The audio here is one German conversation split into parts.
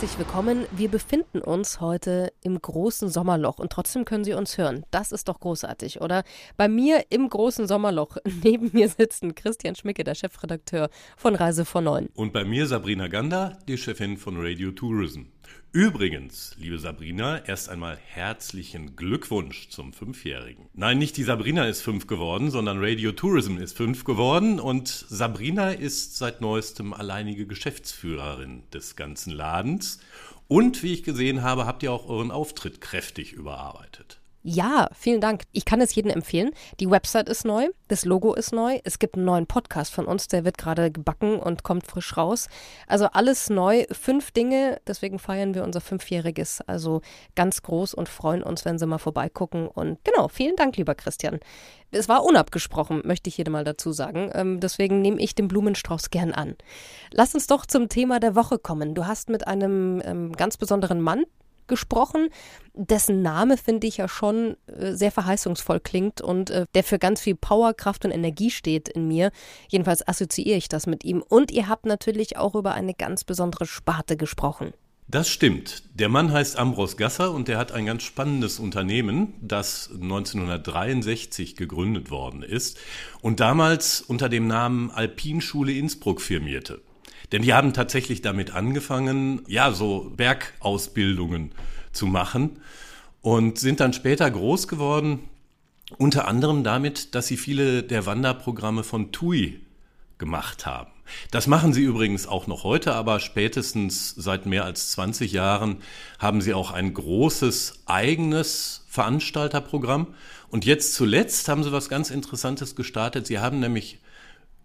Herzlich willkommen. Wir befinden uns heute im großen Sommerloch und trotzdem können Sie uns hören. Das ist doch großartig, oder? Bei mir im großen Sommerloch neben mir sitzen Christian Schmicke, der Chefredakteur von Reise von Neun. Und bei mir Sabrina Gander, die Chefin von Radio Tourism. Übrigens, liebe Sabrina, erst einmal herzlichen Glückwunsch zum Fünfjährigen. Nein, nicht die Sabrina ist fünf geworden, sondern Radio Tourism ist fünf geworden und Sabrina ist seit neuestem alleinige Geschäftsführerin des ganzen Ladens. Und wie ich gesehen habe, habt ihr auch euren Auftritt kräftig überarbeitet. Ja, vielen Dank. Ich kann es jedem empfehlen. Die Website ist neu, das Logo ist neu. Es gibt einen neuen Podcast von uns, der wird gerade gebacken und kommt frisch raus. Also alles neu, fünf Dinge. Deswegen feiern wir unser Fünfjähriges. Also ganz groß und freuen uns, wenn Sie mal vorbeigucken. Und genau, vielen Dank, lieber Christian. Es war unabgesprochen, möchte ich jedem mal dazu sagen. Ähm, deswegen nehme ich den Blumenstrauß gern an. Lass uns doch zum Thema der Woche kommen. Du hast mit einem ähm, ganz besonderen Mann gesprochen, dessen Name finde ich ja schon äh, sehr verheißungsvoll klingt und äh, der für ganz viel Power, Kraft und Energie steht in mir. Jedenfalls assoziiere ich das mit ihm. Und ihr habt natürlich auch über eine ganz besondere Sparte gesprochen. Das stimmt. Der Mann heißt Ambros Gasser und der hat ein ganz spannendes Unternehmen, das 1963 gegründet worden ist und damals unter dem Namen Alpinschule Innsbruck firmierte. Denn die haben tatsächlich damit angefangen, ja, so Bergausbildungen zu machen und sind dann später groß geworden, unter anderem damit, dass sie viele der Wanderprogramme von TUI gemacht haben. Das machen sie übrigens auch noch heute, aber spätestens seit mehr als 20 Jahren haben sie auch ein großes eigenes Veranstalterprogramm. Und jetzt zuletzt haben sie was ganz Interessantes gestartet. Sie haben nämlich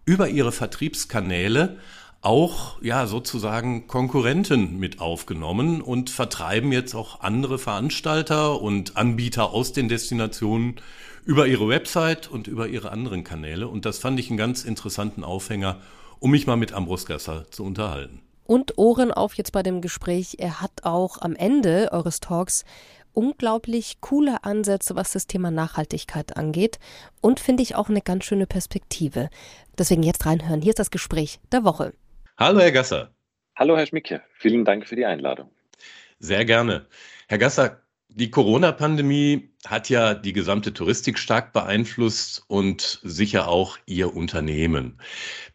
über ihre Vertriebskanäle auch ja sozusagen Konkurrenten mit aufgenommen und vertreiben jetzt auch andere Veranstalter und Anbieter aus den Destinationen über ihre Website und über ihre anderen Kanäle. Und das fand ich einen ganz interessanten Aufhänger, um mich mal mit Ambros Gasser zu unterhalten. Und Ohren auf jetzt bei dem Gespräch. Er hat auch am Ende eures Talks unglaublich coole Ansätze, was das Thema Nachhaltigkeit angeht und finde ich auch eine ganz schöne Perspektive. Deswegen jetzt reinhören. Hier ist das Gespräch der Woche. Hallo, Herr Gasser. Hallo, Herr Schmicke. Vielen Dank für die Einladung. Sehr gerne. Herr Gasser, die Corona-Pandemie hat ja die gesamte Touristik stark beeinflusst und sicher auch Ihr Unternehmen.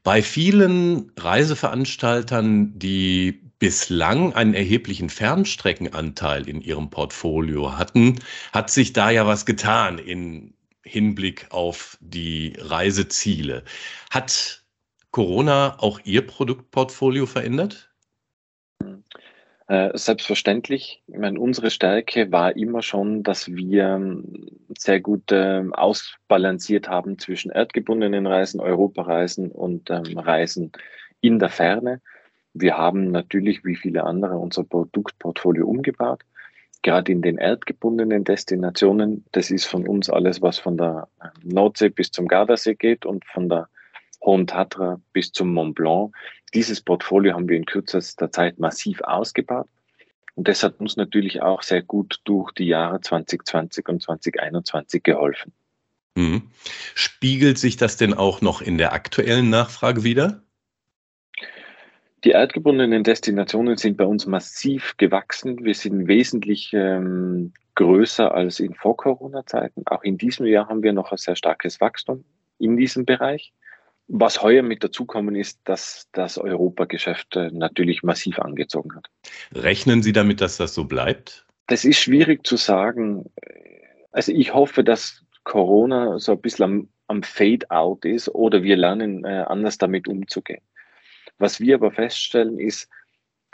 Bei vielen Reiseveranstaltern, die bislang einen erheblichen Fernstreckenanteil in ihrem Portfolio hatten, hat sich da ja was getan in Hinblick auf die Reiseziele. Hat Corona auch Ihr Produktportfolio verändert? Äh, selbstverständlich. Ich meine, unsere Stärke war immer schon, dass wir ähm, sehr gut äh, ausbalanciert haben zwischen erdgebundenen Reisen, Europareisen und ähm, Reisen in der Ferne. Wir haben natürlich, wie viele andere, unser Produktportfolio umgebaut. Gerade in den erdgebundenen Destinationen, das ist von uns alles, was von der ähm, Nordsee bis zum Gardasee geht und von der Hohen Tatra bis zum Mont Blanc. Dieses Portfolio haben wir in kürzester Zeit massiv ausgebaut. Und das hat uns natürlich auch sehr gut durch die Jahre 2020 und 2021 geholfen. Mhm. Spiegelt sich das denn auch noch in der aktuellen Nachfrage wieder? Die erdgebundenen Destinationen sind bei uns massiv gewachsen. Wir sind wesentlich ähm, größer als in Vor-Corona-Zeiten. Auch in diesem Jahr haben wir noch ein sehr starkes Wachstum in diesem Bereich. Was heuer mit dazukommen ist, dass das Europageschäft äh, natürlich massiv angezogen hat. Rechnen Sie damit, dass das so bleibt? Das ist schwierig zu sagen. Also ich hoffe, dass Corona so ein bisschen am, am Fade-out ist oder wir lernen äh, anders damit umzugehen. Was wir aber feststellen ist,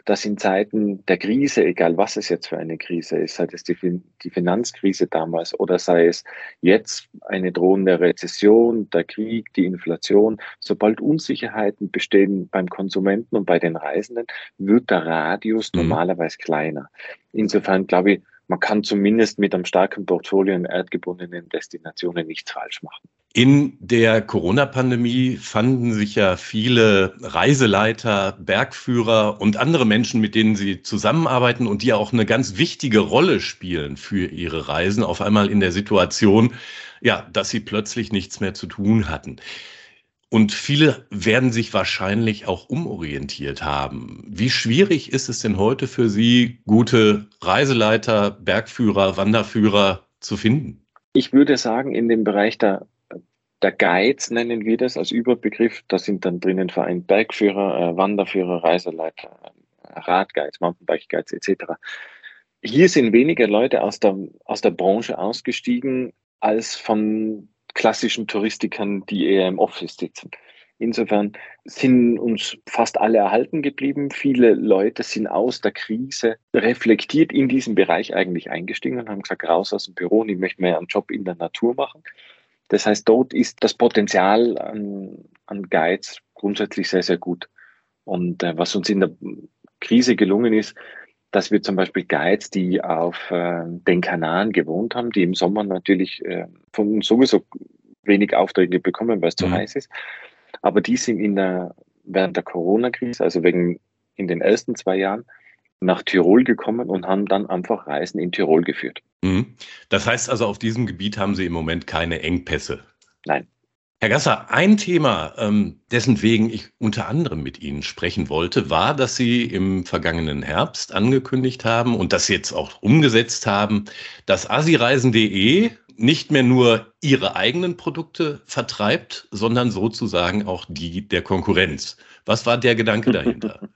dass in Zeiten der Krise, egal was es jetzt für eine Krise ist, sei es die, die Finanzkrise damals oder sei es jetzt eine drohende Rezession, der Krieg, die Inflation, sobald Unsicherheiten bestehen beim Konsumenten und bei den Reisenden, wird der Radius mhm. normalerweise kleiner. Insofern glaube ich, man kann zumindest mit einem starken Portfolio in erdgebundenen Destinationen nichts falsch machen. In der Corona-Pandemie fanden sich ja viele Reiseleiter, Bergführer und andere Menschen, mit denen sie zusammenarbeiten und die auch eine ganz wichtige Rolle spielen für ihre Reisen, auf einmal in der Situation, ja, dass sie plötzlich nichts mehr zu tun hatten. Und viele werden sich wahrscheinlich auch umorientiert haben. Wie schwierig ist es denn heute für Sie, gute Reiseleiter, Bergführer, Wanderführer zu finden? Ich würde sagen, in dem Bereich der, der Guides nennen wir das als Überbegriff. Da sind dann drinnen vereint Bergführer, äh, Wanderführer, Reiseleiter, Radguides, Mountainbike-Guides etc. Hier sind weniger Leute aus der, aus der Branche ausgestiegen als von klassischen Touristikern, die eher im Office sitzen. Insofern sind uns fast alle erhalten geblieben. Viele Leute sind aus der Krise reflektiert in diesem Bereich eigentlich eingestiegen und haben gesagt, raus aus dem Büro und ich möchte mehr einen Job in der Natur machen. Das heißt, dort ist das Potenzial an, an Guides grundsätzlich sehr, sehr gut. Und äh, was uns in der Krise gelungen ist, dass wir zum Beispiel Guides, die auf äh, den Kanaren gewohnt haben, die im Sommer natürlich äh, von uns sowieso wenig Aufträge bekommen, weil es zu mhm. heiß ist. Aber die sind in der, während der Corona-Krise, also wegen in den ersten zwei Jahren, nach Tirol gekommen und haben dann einfach Reisen in Tirol geführt. Mhm. Das heißt also, auf diesem Gebiet haben Sie im Moment keine Engpässe. Nein. Herr Gasser, ein Thema, ähm, dessen wegen ich unter anderem mit Ihnen sprechen wollte, war, dass Sie im vergangenen Herbst angekündigt haben und das jetzt auch umgesetzt haben, dass asireisen.de nicht mehr nur Ihre eigenen Produkte vertreibt, sondern sozusagen auch die der Konkurrenz. Was war der Gedanke dahinter?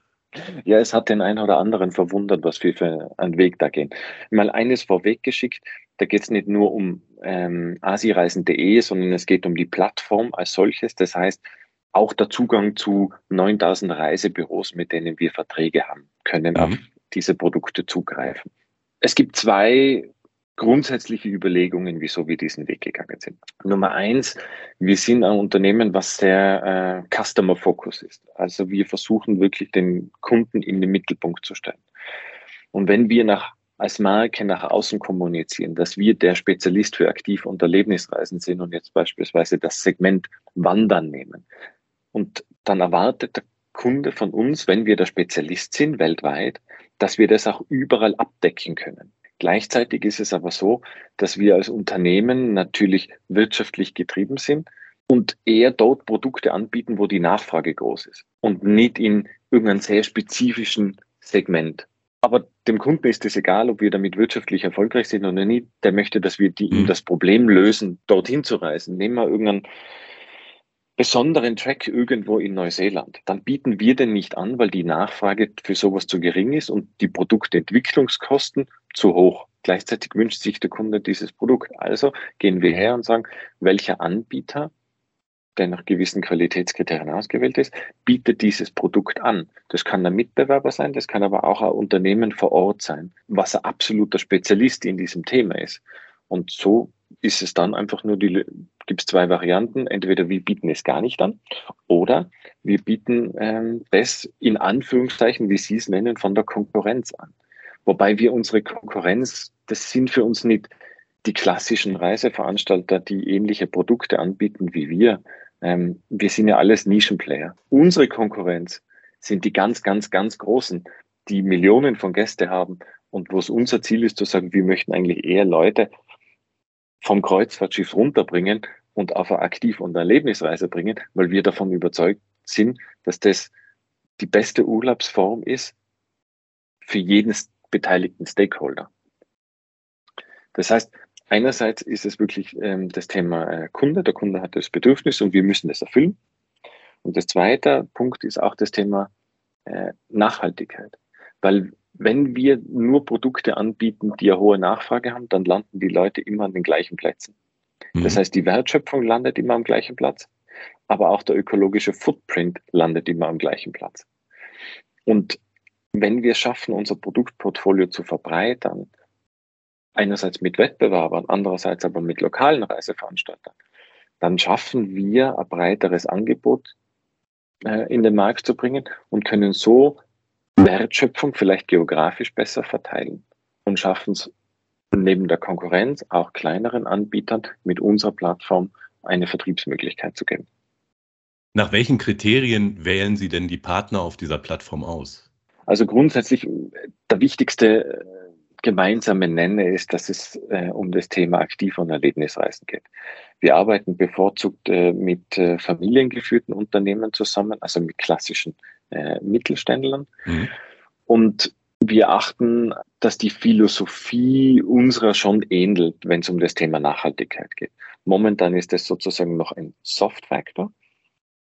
Ja, es hat den einen oder anderen verwundert, was wir für einen Weg da gehen. Mal eines vorweggeschickt, da geht es nicht nur um ähm, asireisen.de, sondern es geht um die Plattform als solches. Das heißt, auch der Zugang zu 9000 Reisebüros, mit denen wir Verträge haben, können mhm. auf diese Produkte zugreifen. Es gibt zwei grundsätzliche Überlegungen, wieso wir diesen Weg gegangen sind. Nummer eins, wir sind ein Unternehmen, was sehr äh, Customer Focus ist. Also wir versuchen wirklich den Kunden in den Mittelpunkt zu stellen. Und wenn wir nach als Marke nach außen kommunizieren, dass wir der Spezialist für Aktiv- und Erlebnisreisen sind und jetzt beispielsweise das Segment Wandern nehmen. Und dann erwartet der Kunde von uns, wenn wir der Spezialist sind weltweit, dass wir das auch überall abdecken können. Gleichzeitig ist es aber so, dass wir als Unternehmen natürlich wirtschaftlich getrieben sind und eher dort Produkte anbieten, wo die Nachfrage groß ist und nicht in irgendeinem sehr spezifischen Segment. Aber dem Kunden ist es egal, ob wir damit wirtschaftlich erfolgreich sind oder nicht. Der möchte, dass wir die, ihm das Problem lösen, dorthin zu reisen. Nehmen wir irgendeinen besonderen Track irgendwo in Neuseeland. Dann bieten wir den nicht an, weil die Nachfrage für sowas zu gering ist und die Produktentwicklungskosten zu hoch. Gleichzeitig wünscht sich der Kunde dieses Produkt. Also gehen wir her und sagen, welcher Anbieter, der nach gewissen Qualitätskriterien ausgewählt ist, bietet dieses Produkt an. Das kann ein Mitbewerber sein, das kann aber auch ein Unternehmen vor Ort sein, was ein absoluter Spezialist in diesem Thema ist. Und so ist es dann einfach nur die, gibt es zwei Varianten. Entweder wir bieten es gar nicht an oder wir bieten ähm, das in Anführungszeichen, wie Sie es nennen, von der Konkurrenz an. Wobei wir unsere Konkurrenz, das sind für uns nicht die klassischen Reiseveranstalter, die ähnliche Produkte anbieten wie wir. Ähm, wir sind ja alles Nischenplayer. Unsere Konkurrenz sind die ganz, ganz, ganz großen, die Millionen von Gäste haben und wo es unser Ziel ist zu sagen, wir möchten eigentlich eher Leute vom Kreuzfahrtschiff runterbringen und auf eine Aktiv- und Erlebnisreise bringen, weil wir davon überzeugt sind, dass das die beste Urlaubsform ist für jeden beteiligten Stakeholder. Das heißt, einerseits ist es wirklich ähm, das Thema äh, Kunde. Der Kunde hat das Bedürfnis und wir müssen es erfüllen. Und das zweite Punkt ist auch das Thema äh, Nachhaltigkeit. Weil wenn wir nur Produkte anbieten, die eine hohe Nachfrage haben, dann landen die Leute immer an den gleichen Plätzen. Mhm. Das heißt, die Wertschöpfung landet immer am gleichen Platz, aber auch der ökologische Footprint landet immer am gleichen Platz. Und wenn wir schaffen, unser Produktportfolio zu verbreitern, einerseits mit Wettbewerbern, andererseits aber mit lokalen Reiseveranstaltern, dann schaffen wir ein breiteres Angebot äh, in den Markt zu bringen und können so Wertschöpfung vielleicht geografisch besser verteilen und schaffen es neben der Konkurrenz auch kleineren Anbietern mit unserer Plattform eine Vertriebsmöglichkeit zu geben. Nach welchen Kriterien wählen Sie denn die Partner auf dieser Plattform aus? Also grundsätzlich der wichtigste äh, gemeinsame Nenner ist, dass es äh, um das Thema Aktiv- und Erlebnisreisen geht. Wir arbeiten bevorzugt äh, mit äh, familiengeführten Unternehmen zusammen, also mit klassischen äh, Mittelständlern. Mhm. Und wir achten, dass die Philosophie unserer schon ähnelt, wenn es um das Thema Nachhaltigkeit geht. Momentan ist es sozusagen noch ein Soft-Factor.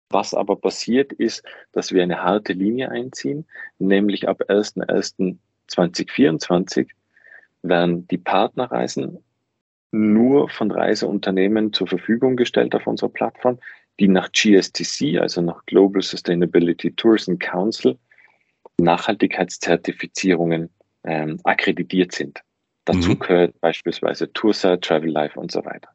Was aber passiert ist, dass wir eine harte Linie einziehen, nämlich ab 1.1.2024 werden die Partnerreisen nur von Reiseunternehmen zur Verfügung gestellt auf unserer Plattform, die nach GSTC, also nach Global Sustainability Tourism Council, Nachhaltigkeitszertifizierungen ähm, akkreditiert sind. Dazu mhm. gehört beispielsweise Tourside, Travel Life und so weiter.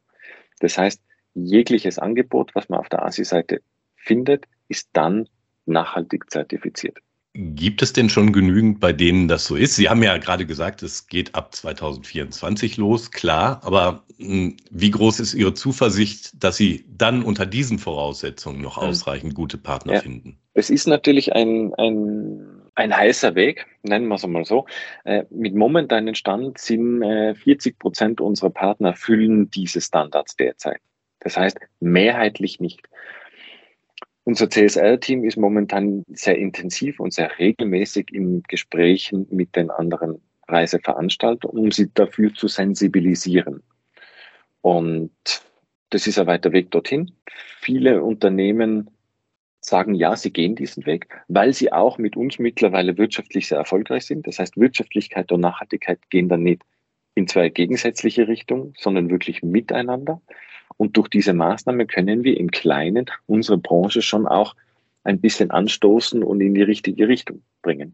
Das heißt, jegliches Angebot, was man auf der ASI-Seite findet, ist dann nachhaltig zertifiziert. Gibt es denn schon genügend, bei denen das so ist? Sie haben ja gerade gesagt, es geht ab 2024 los, klar. Aber hm, wie groß ist Ihre Zuversicht, dass Sie dann unter diesen Voraussetzungen noch hm. ausreichend gute Partner ja. finden? Es ist natürlich ein, ein, ein heißer Weg, nennen wir es mal so. Äh, mit momentanen Stand sind äh, 40 Prozent unserer Partner erfüllen diese Standards derzeit. Das heißt, mehrheitlich nicht. Unser CSR-Team ist momentan sehr intensiv und sehr regelmäßig in Gesprächen mit den anderen Reiseveranstaltern, um sie dafür zu sensibilisieren. Und das ist ein weiter Weg dorthin. Viele Unternehmen sagen ja, sie gehen diesen Weg, weil sie auch mit uns mittlerweile wirtschaftlich sehr erfolgreich sind. Das heißt, Wirtschaftlichkeit und Nachhaltigkeit gehen dann nicht in zwei gegensätzliche Richtungen, sondern wirklich miteinander. Und durch diese Maßnahme können wir im Kleinen unsere Branche schon auch ein bisschen anstoßen und in die richtige Richtung bringen.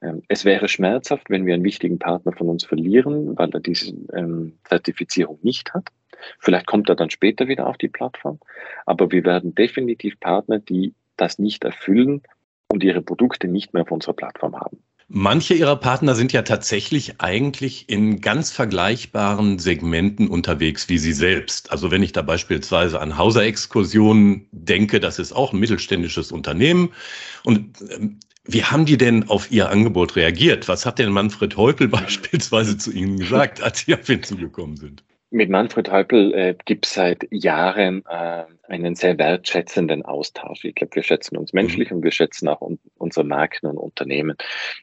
Ähm, es wäre schmerzhaft, wenn wir einen wichtigen Partner von uns verlieren, weil er diese ähm, Zertifizierung nicht hat. Vielleicht kommt er dann später wieder auf die Plattform. Aber wir werden definitiv Partner, die das nicht erfüllen und ihre Produkte nicht mehr auf unserer Plattform haben. Manche ihrer Partner sind ja tatsächlich eigentlich in ganz vergleichbaren Segmenten unterwegs wie sie selbst. Also wenn ich da beispielsweise an Hauser-Exkursionen denke, das ist auch ein mittelständisches Unternehmen. Und ähm, wie haben die denn auf ihr Angebot reagiert? Was hat denn Manfred Heupel beispielsweise zu Ihnen gesagt, als Sie auf ihn zugekommen sind? Mit Manfred Häupl äh, gibt es seit Jahren äh, einen sehr wertschätzenden Austausch. Ich glaube, wir schätzen uns menschlich mhm. und wir schätzen auch un unsere Marken und Unternehmen.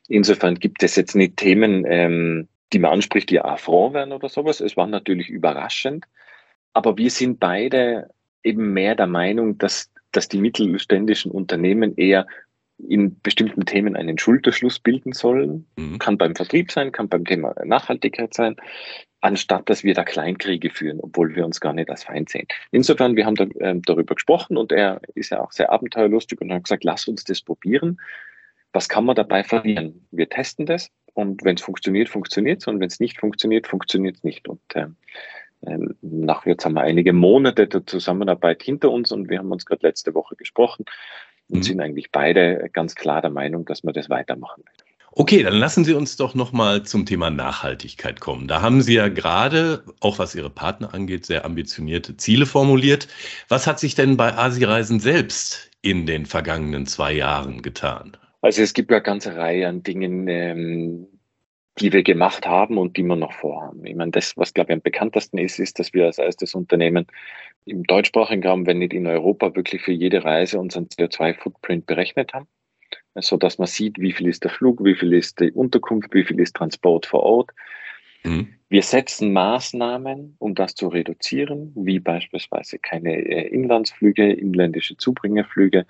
Insofern gibt es jetzt nicht Themen, ähm, die man anspricht, die affront werden oder sowas. Es war natürlich überraschend. Aber wir sind beide eben mehr der Meinung, dass, dass die mittelständischen Unternehmen eher in bestimmten Themen einen Schulterschluss bilden sollen. Mhm. Kann beim Vertrieb sein, kann beim Thema Nachhaltigkeit sein, anstatt dass wir da Kleinkriege führen, obwohl wir uns gar nicht als Feind sehen. Insofern, wir haben da, äh, darüber gesprochen und er ist ja auch sehr abenteuerlustig und hat gesagt, lass uns das probieren. Was kann man dabei verlieren? Wir testen das und wenn es funktioniert, funktioniert es und wenn es nicht funktioniert, funktioniert es nicht. Und äh, ähm, nach jetzt haben wir einige Monate der Zusammenarbeit hinter uns und wir haben uns gerade letzte Woche gesprochen und mhm. sind eigentlich beide ganz klar der Meinung, dass wir das weitermachen. Okay, dann lassen Sie uns doch nochmal zum Thema Nachhaltigkeit kommen. Da haben Sie ja gerade, auch was Ihre Partner angeht, sehr ambitionierte Ziele formuliert. Was hat sich denn bei Asi-Reisen selbst in den vergangenen zwei Jahren getan? Also es gibt ja eine ganze Reihe an Dingen, ähm, die wir gemacht haben und die wir noch vorhaben. Ich meine, das, was glaube ich am bekanntesten ist, ist, dass wir als erstes Unternehmen im deutschsprachigen Raum, wenn nicht in Europa, wirklich für jede Reise unseren CO2-Footprint berechnet haben, so dass man sieht, wie viel ist der Flug, wie viel ist die Unterkunft, wie viel ist Transport vor Ort. Mhm. Wir setzen Maßnahmen, um das zu reduzieren, wie beispielsweise keine äh, Inlandsflüge, inländische Zubringerflüge,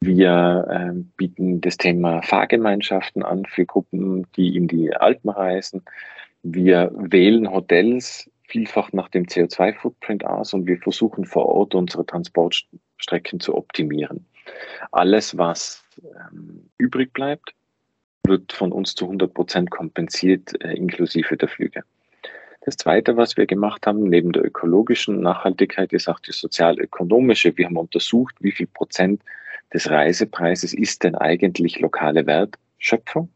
wir äh, bieten das Thema Fahrgemeinschaften an für Gruppen, die in die Alpen reisen. Wir wählen Hotels vielfach nach dem CO2-Footprint aus und wir versuchen vor Ort unsere Transportstrecken zu optimieren. Alles, was ähm, übrig bleibt, wird von uns zu 100 Prozent kompensiert, äh, inklusive der Flüge. Das Zweite, was wir gemacht haben, neben der ökologischen Nachhaltigkeit, ist auch die sozial-ökonomische. Wir haben untersucht, wie viel Prozent des Reisepreises ist denn eigentlich lokale Wertschöpfung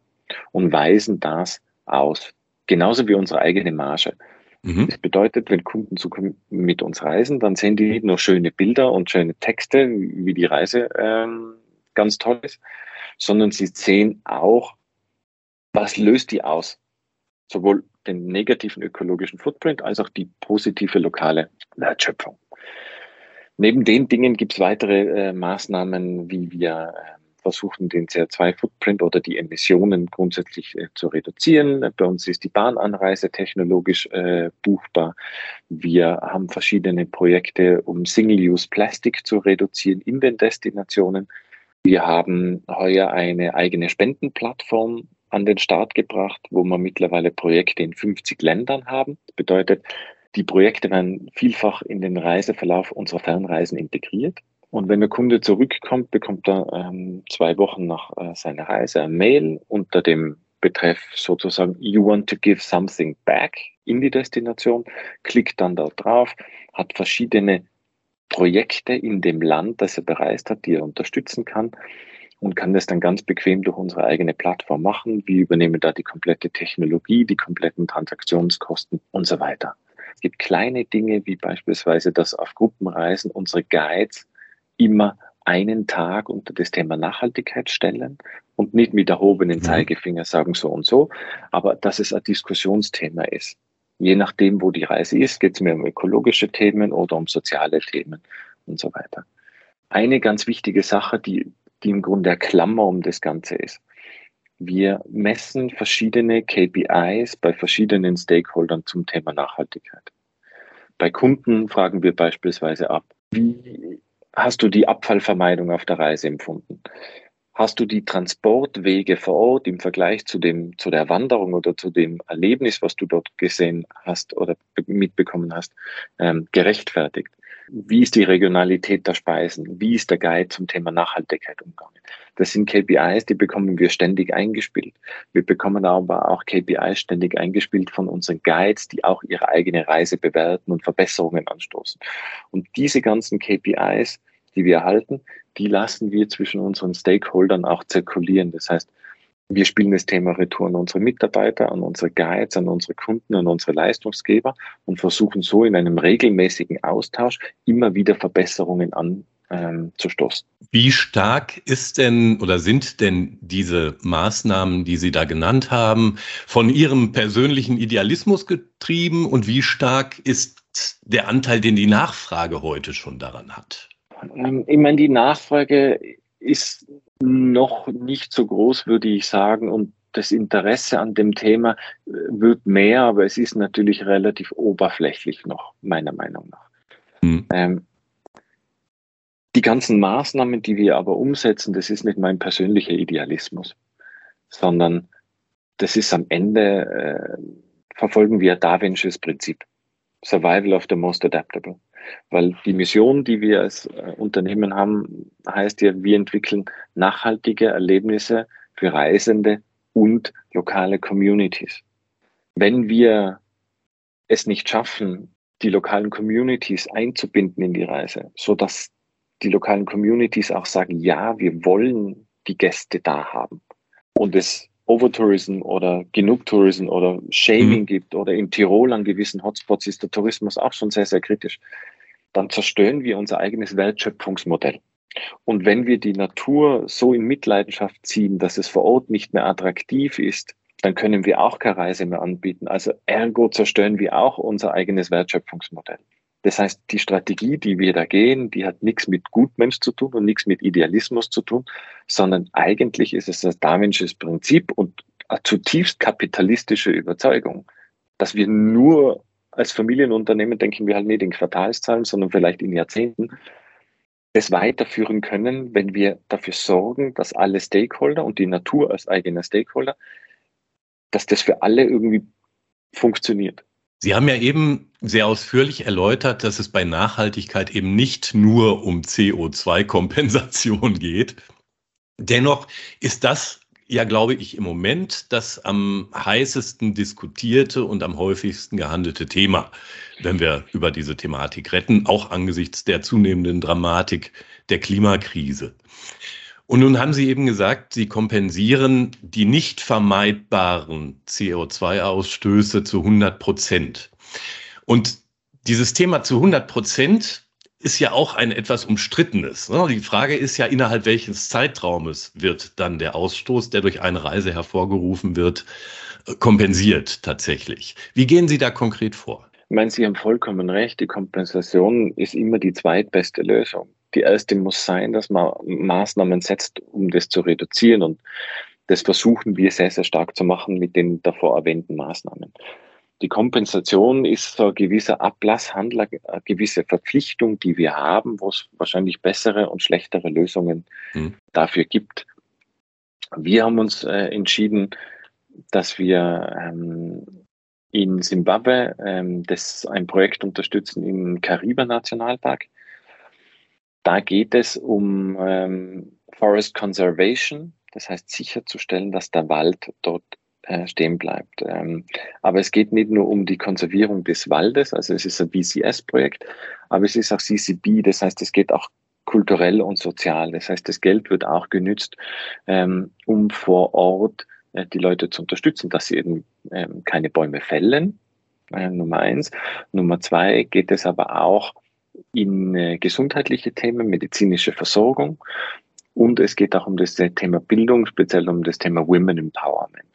und weisen das aus Genauso wie unsere eigene Marge. Mhm. Das bedeutet, wenn Kunden zu, mit uns reisen, dann sehen die nicht nur schöne Bilder und schöne Texte, wie die Reise ähm, ganz toll ist, sondern sie sehen auch, was löst die aus? Sowohl den negativen ökologischen Footprint als auch die positive lokale Wertschöpfung. Neben den Dingen gibt es weitere äh, Maßnahmen, wie wir äh, versuchen, den CO2-Footprint oder die Emissionen grundsätzlich äh, zu reduzieren. Bei uns ist die Bahnanreise technologisch äh, buchbar. Wir haben verschiedene Projekte, um Single-Use-Plastik zu reduzieren in den Destinationen. Wir haben heuer eine eigene Spendenplattform an den Start gebracht, wo wir mittlerweile Projekte in 50 Ländern haben. Das bedeutet, die Projekte werden vielfach in den Reiseverlauf unserer Fernreisen integriert. Und wenn der Kunde zurückkommt, bekommt er ähm, zwei Wochen nach äh, seiner Reise ein Mail unter dem Betreff sozusagen You want to give something back in die Destination, klickt dann da drauf, hat verschiedene Projekte in dem Land, das er bereist hat, die er unterstützen kann und kann das dann ganz bequem durch unsere eigene Plattform machen. Wir übernehmen da die komplette Technologie, die kompletten Transaktionskosten und so weiter. Es gibt kleine Dinge wie beispielsweise, dass auf Gruppenreisen unsere Guides immer einen Tag unter das Thema Nachhaltigkeit stellen und nicht mit erhobenen mhm. Zeigefinger sagen so und so, aber dass es ein Diskussionsthema ist. Je nachdem, wo die Reise ist, geht es mir um ökologische Themen oder um soziale Themen und so weiter. Eine ganz wichtige Sache, die, die im Grunde der Klammer um das Ganze ist. Wir messen verschiedene KPIs bei verschiedenen Stakeholdern zum Thema Nachhaltigkeit. Bei Kunden fragen wir beispielsweise ab, wie hast du die Abfallvermeidung auf der Reise empfunden? Hast du die Transportwege vor Ort im Vergleich zu dem, zu der Wanderung oder zu dem Erlebnis, was du dort gesehen hast oder mitbekommen hast, ähm, gerechtfertigt? Wie ist die Regionalität der Speisen? Wie ist der Guide zum Thema Nachhaltigkeit umgegangen? Das sind KPIs, die bekommen wir ständig eingespielt. Wir bekommen aber auch KPIs ständig eingespielt von unseren Guides, die auch ihre eigene Reise bewerten und Verbesserungen anstoßen. Und diese ganzen KPIs, die wir erhalten, die lassen wir zwischen unseren Stakeholdern auch zirkulieren. Das heißt, wir spielen das Thema Retour an unsere Mitarbeiter, an unsere Guides, an unsere Kunden, an unsere Leistungsgeber und versuchen so in einem regelmäßigen Austausch immer wieder Verbesserungen an, ähm, zu stoßen. Wie stark ist denn oder sind denn diese Maßnahmen, die Sie da genannt haben, von Ihrem persönlichen Idealismus getrieben und wie stark ist der Anteil, den die Nachfrage heute schon daran hat? Ich meine, die Nachfrage ist noch nicht so groß, würde ich sagen, und das Interesse an dem Thema äh, wird mehr, aber es ist natürlich relativ oberflächlich noch, meiner Meinung nach. Hm. Ähm, die ganzen Maßnahmen, die wir aber umsetzen, das ist nicht mein persönlicher Idealismus, sondern das ist am Ende, äh, verfolgen wir Darwinsches Prinzip. Survival of the most adaptable. Weil die Mission, die wir als äh, Unternehmen haben, heißt ja, wir entwickeln nachhaltige Erlebnisse für Reisende und lokale Communities. Wenn wir es nicht schaffen, die lokalen Communities einzubinden in die Reise, so dass die lokalen Communities auch sagen, ja, wir wollen die Gäste da haben und es Overtourism oder Genugtourism oder Shaming mhm. gibt oder in Tirol an gewissen Hotspots ist der Tourismus auch schon sehr, sehr kritisch, dann zerstören wir unser eigenes Wertschöpfungsmodell. Und wenn wir die Natur so in Mitleidenschaft ziehen, dass es vor Ort nicht mehr attraktiv ist, dann können wir auch keine Reise mehr anbieten. Also ergo zerstören wir auch unser eigenes Wertschöpfungsmodell. Das heißt, die Strategie, die wir da gehen, die hat nichts mit Gutmensch zu tun und nichts mit Idealismus zu tun, sondern eigentlich ist es das Darwinsches Prinzip und eine zutiefst kapitalistische Überzeugung, dass wir nur als Familienunternehmen denken wir halt nicht in Quartalszahlen, sondern vielleicht in Jahrzehnten, das weiterführen können, wenn wir dafür sorgen, dass alle Stakeholder und die Natur als eigener Stakeholder, dass das für alle irgendwie funktioniert. Sie haben ja eben sehr ausführlich erläutert, dass es bei Nachhaltigkeit eben nicht nur um CO2-Kompensation geht. Dennoch ist das ja, glaube ich, im Moment das am heißesten diskutierte und am häufigsten gehandelte Thema, wenn wir über diese Thematik retten, auch angesichts der zunehmenden Dramatik der Klimakrise. Und nun haben Sie eben gesagt, Sie kompensieren die nicht vermeidbaren CO2-Ausstöße zu 100 Prozent. Und dieses Thema zu 100 Prozent ist ja auch ein etwas umstrittenes. Ne? Die Frage ist ja, innerhalb welches Zeitraumes wird dann der Ausstoß, der durch eine Reise hervorgerufen wird, kompensiert tatsächlich. Wie gehen Sie da konkret vor? Ich meine, Sie haben vollkommen recht. Die Kompensation ist immer die zweitbeste Lösung. Die erste muss sein, dass man Maßnahmen setzt, um das zu reduzieren. Und das versuchen wir sehr, sehr stark zu machen mit den davor erwähnten Maßnahmen. Die Kompensation ist so ein gewisser Ablasshandel, eine gewisse Verpflichtung, die wir haben, wo es wahrscheinlich bessere und schlechtere Lösungen hm. dafür gibt. Wir haben uns äh, entschieden, dass wir ähm, in Simbabwe ähm, das ein Projekt unterstützen im Kariba Nationalpark. Da geht es um ähm, Forest Conservation, das heißt sicherzustellen, dass der Wald dort äh, stehen bleibt. Ähm, aber es geht nicht nur um die Konservierung des Waldes, also es ist ein BCS-Projekt, aber es ist auch CCB, das heißt, es geht auch kulturell und sozial. Das heißt, das Geld wird auch genützt, ähm, um vor Ort äh, die Leute zu unterstützen, dass sie eben ähm, keine Bäume fällen, äh, Nummer eins. Nummer zwei geht es aber auch in äh, gesundheitliche Themen, medizinische Versorgung. Und es geht auch um das Thema Bildung, speziell um das Thema Women Empowerment.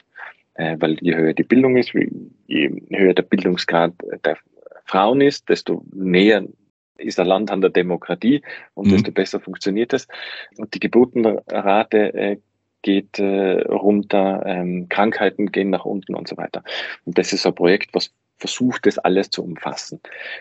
Äh, weil je höher die Bildung ist, je höher der Bildungsgrad der Frauen ist, desto näher ist ein Land an der Demokratie und mhm. desto besser funktioniert es. Und die Geburtenrate äh, geht äh, runter, ähm, Krankheiten gehen nach unten und so weiter. Und das ist ein Projekt, was versucht, das alles zu umfassen.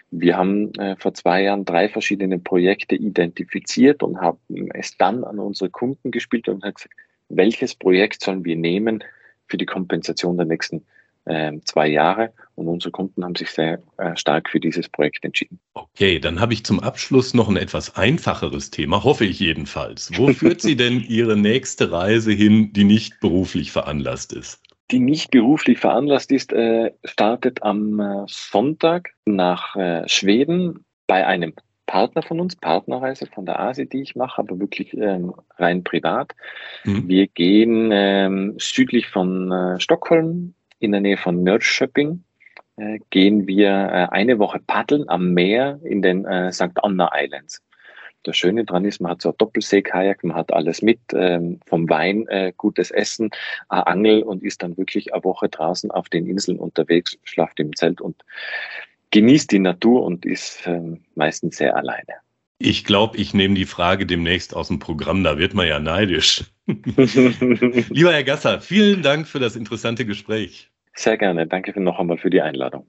Wir haben äh, vor zwei Jahren drei verschiedene Projekte identifiziert und haben es dann an unsere Kunden gespielt und haben gesagt, welches Projekt sollen wir nehmen für die Kompensation der nächsten äh, zwei Jahre und unsere Kunden haben sich sehr äh, stark für dieses Projekt entschieden. Okay, dann habe ich zum Abschluss noch ein etwas einfacheres Thema, hoffe ich jedenfalls. Wo führt Sie denn Ihre nächste Reise hin, die nicht beruflich veranlasst ist? Die nicht beruflich veranlasst ist, äh, startet am äh, Sonntag nach äh, Schweden bei einem Partner von uns, Partnerreise von der ASI, die ich mache, aber wirklich ähm, rein privat. Mhm. Wir gehen ähm, südlich von äh, Stockholm in der Nähe von Nörrköping äh, gehen wir äh, eine Woche paddeln am Meer in den äh, St. Anna Islands. Das Schöne dran ist, man hat so ein Doppelseekajak, man hat alles mit, ähm, vom Wein, äh, gutes Essen, äh, Angel und ist dann wirklich eine Woche draußen auf den Inseln unterwegs, schlaft im Zelt und genießt die Natur und ist ähm, meistens sehr alleine. Ich glaube, ich nehme die Frage demnächst aus dem Programm, da wird man ja neidisch. Lieber Herr Gasser, vielen Dank für das interessante Gespräch. Sehr gerne. Danke noch einmal für die Einladung.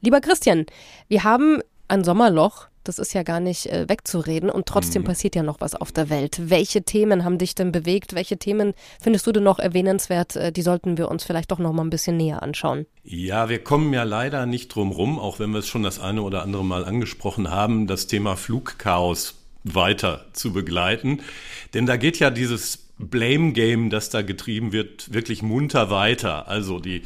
Lieber Christian, wir haben ein Sommerloch. Das ist ja gar nicht äh, wegzureden und trotzdem mhm. passiert ja noch was auf der Welt. Welche Themen haben dich denn bewegt? Welche Themen findest du denn noch erwähnenswert? Äh, die sollten wir uns vielleicht doch noch mal ein bisschen näher anschauen. Ja, wir kommen ja leider nicht drum rum, auch wenn wir es schon das eine oder andere Mal angesprochen haben, das Thema Flugchaos weiter zu begleiten. Denn da geht ja dieses Blame Game, das da getrieben wird, wirklich munter weiter. Also die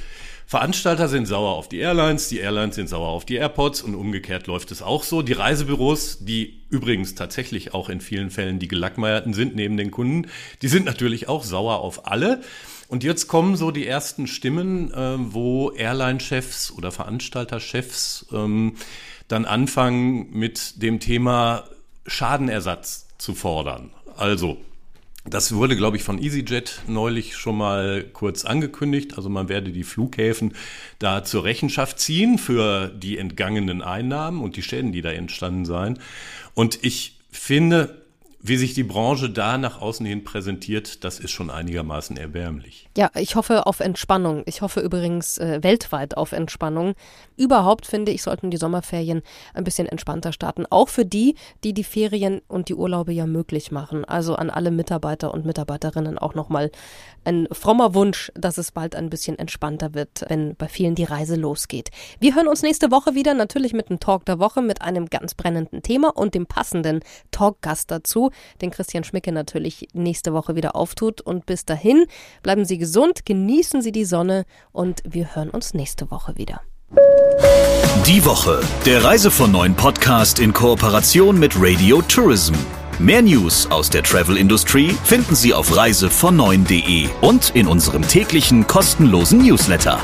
Veranstalter sind sauer auf die Airlines, die Airlines sind sauer auf die Airports und umgekehrt läuft es auch so. Die Reisebüros, die übrigens tatsächlich auch in vielen Fällen die Gelackmeierten sind neben den Kunden, die sind natürlich auch sauer auf alle. Und jetzt kommen so die ersten Stimmen, äh, wo Airline-Chefs oder Veranstalter-Chefs ähm, dann anfangen mit dem Thema Schadenersatz zu fordern. Also das wurde, glaube ich, von EasyJet neulich schon mal kurz angekündigt. Also man werde die Flughäfen da zur Rechenschaft ziehen für die entgangenen Einnahmen und die Schäden, die da entstanden seien. Und ich finde, wie sich die Branche da nach außen hin präsentiert, das ist schon einigermaßen erbärmlich. Ja, ich hoffe auf Entspannung. Ich hoffe übrigens äh, weltweit auf Entspannung. Überhaupt finde ich, sollten die Sommerferien ein bisschen entspannter starten. Auch für die, die die Ferien und die Urlaube ja möglich machen. Also an alle Mitarbeiter und Mitarbeiterinnen auch nochmal ein frommer Wunsch, dass es bald ein bisschen entspannter wird, wenn bei vielen die Reise losgeht. Wir hören uns nächste Woche wieder, natürlich mit einem Talk der Woche, mit einem ganz brennenden Thema und dem passenden Talkgast dazu den Christian Schmicke natürlich nächste Woche wieder auftut. Und bis dahin bleiben Sie gesund, genießen Sie die Sonne und wir hören uns nächste Woche wieder. Die Woche, der Reise von neuen Podcast in Kooperation mit Radio Tourism. Mehr News aus der Travel Industry finden Sie auf reisevon9.de und in unserem täglichen kostenlosen Newsletter.